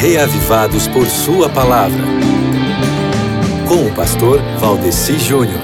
reavivados por Sua palavra. Com o pastor Valdeci Júnior.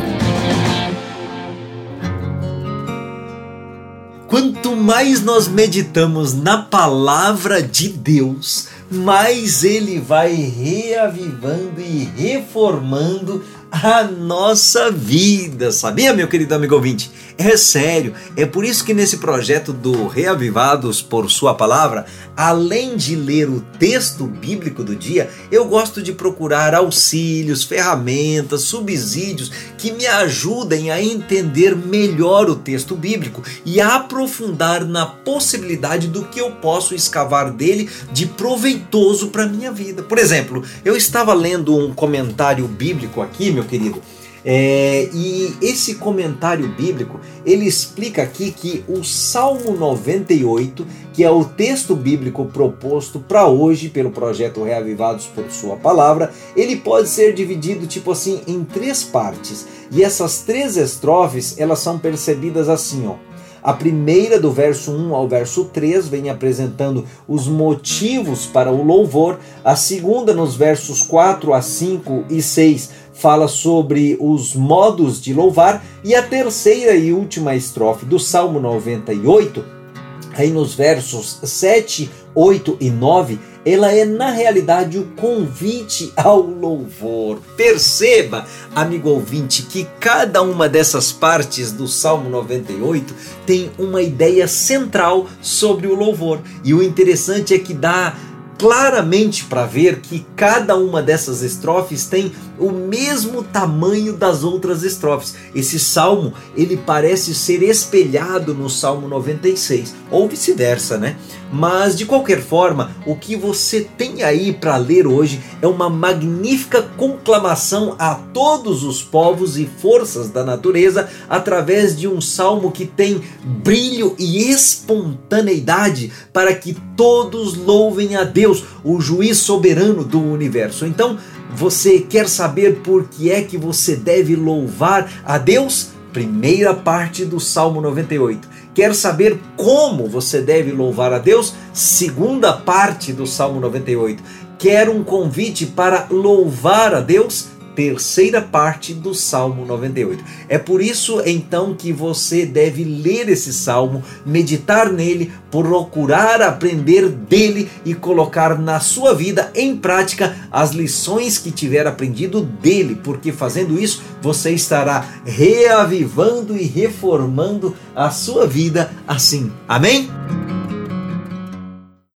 Quanto mais nós meditamos na palavra de Deus, mais ele vai reavivando e reformando a nossa vida. Sabia, meu querido amigo ouvinte? É sério, é por isso que nesse projeto do Reavivados por Sua Palavra, além de ler o texto bíblico do dia, eu gosto de procurar auxílios, ferramentas, subsídios que me ajudem a entender melhor o texto bíblico e a aprofundar na possibilidade do que eu posso escavar dele de proveitoso para minha vida. Por exemplo, eu estava lendo um comentário bíblico aqui, meu querido, é, e esse comentário bíblico ele explica aqui que o Salmo 98, que é o texto bíblico proposto para hoje pelo projeto Reavivados por Sua Palavra, ele pode ser dividido tipo assim em três partes. E essas três estrofes elas são percebidas assim, ó. A primeira, do verso 1 ao verso 3, vem apresentando os motivos para o louvor. A segunda, nos versos 4 a 5 e 6, fala sobre os modos de louvar. E a terceira e última estrofe do Salmo 98, aí nos versos 7, 8 e 9, ela é na realidade o convite ao louvor. Perceba, amigo ouvinte, que cada uma dessas partes do Salmo 98 tem uma ideia central sobre o louvor. E o interessante é que dá claramente para ver que cada uma dessas estrofes tem o mesmo tamanho das outras estrofes. Esse salmo, ele parece ser espelhado no Salmo 96, ou vice-versa, né? Mas de qualquer forma, o que você tem aí para ler hoje é uma magnífica conclamação a todos os povos e forças da natureza através de um salmo que tem brilho e espontaneidade para que todos louvem a Deus, o juiz soberano do universo. Então, você quer saber por que é que você deve louvar a Deus? Primeira parte do Salmo 98. Quer saber como você deve louvar a Deus? Segunda parte do Salmo 98. Quer um convite para louvar a Deus? Terceira parte do Salmo 98. É por isso então que você deve ler esse salmo, meditar nele, procurar aprender dele e colocar na sua vida em prática as lições que tiver aprendido dele, porque fazendo isso você estará reavivando e reformando a sua vida assim. Amém?